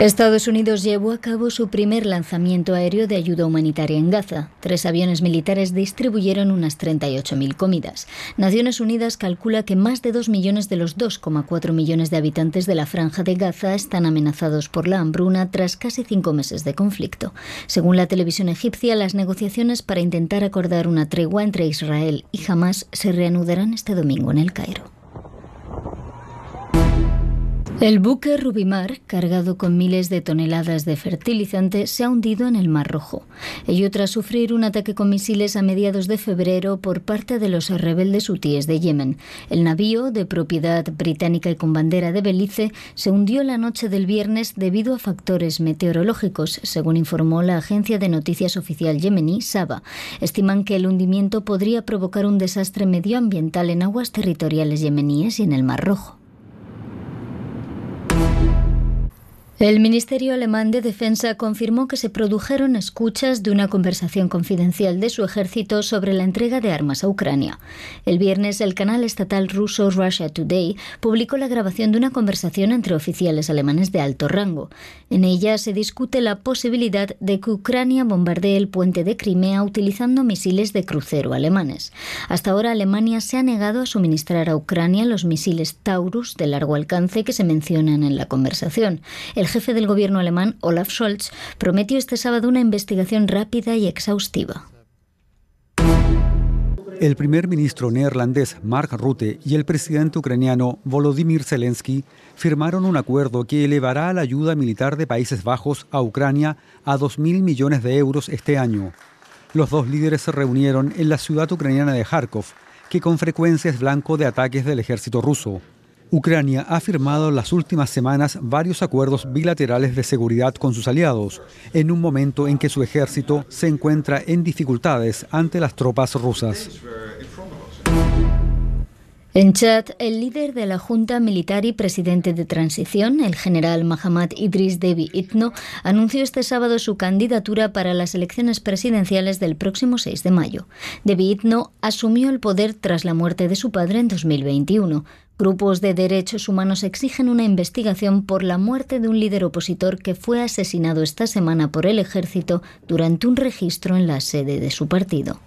Estados Unidos llevó a cabo su primer lanzamiento aéreo de ayuda humanitaria en Gaza. Tres aviones militares distribuyeron unas 38.000 comidas. Naciones Unidas calcula que más de 2 millones de los 2,4 millones de habitantes de la franja de Gaza están amenazados por la hambruna tras casi cinco meses de conflicto. Según la televisión egipcia, las negociaciones para intentar acordar una tregua entre Israel y Hamas se reanudarán este domingo en el Cairo. El buque Rubimar, cargado con miles de toneladas de fertilizante, se ha hundido en el Mar Rojo. Ello tras sufrir un ataque con misiles a mediados de febrero por parte de los rebeldes hutíes de Yemen. El navío, de propiedad británica y con bandera de Belice, se hundió la noche del viernes debido a factores meteorológicos, según informó la agencia de noticias oficial yemení, Saba. Estiman que el hundimiento podría provocar un desastre medioambiental en aguas territoriales yemeníes y en el Mar Rojo. El Ministerio Alemán de Defensa confirmó que se produjeron escuchas de una conversación confidencial de su ejército sobre la entrega de armas a Ucrania. El viernes, el canal estatal ruso Russia Today publicó la grabación de una conversación entre oficiales alemanes de alto rango. En ella se discute la posibilidad de que Ucrania bombardee el puente de Crimea utilizando misiles de crucero alemanes. Hasta ahora, Alemania se ha negado a suministrar a Ucrania los misiles Taurus de largo alcance que se mencionan en la conversación. Jefe del gobierno alemán, Olaf Scholz, prometió este sábado una investigación rápida y exhaustiva. El primer ministro neerlandés Mark Rutte y el presidente ucraniano Volodymyr Zelensky firmaron un acuerdo que elevará la ayuda militar de Países Bajos a Ucrania a 2.000 millones de euros este año. Los dos líderes se reunieron en la ciudad ucraniana de Kharkov, que con frecuencia es blanco de ataques del ejército ruso. Ucrania ha firmado en las últimas semanas varios acuerdos bilaterales de seguridad con sus aliados, en un momento en que su ejército se encuentra en dificultades ante las tropas rusas. En Chad, el líder de la Junta Militar y presidente de transición, el general Mahamad Idris Deby Itno, anunció este sábado su candidatura para las elecciones presidenciales del próximo 6 de mayo. Deby Itno asumió el poder tras la muerte de su padre en 2021. Grupos de derechos humanos exigen una investigación por la muerte de un líder opositor que fue asesinado esta semana por el ejército durante un registro en la sede de su partido.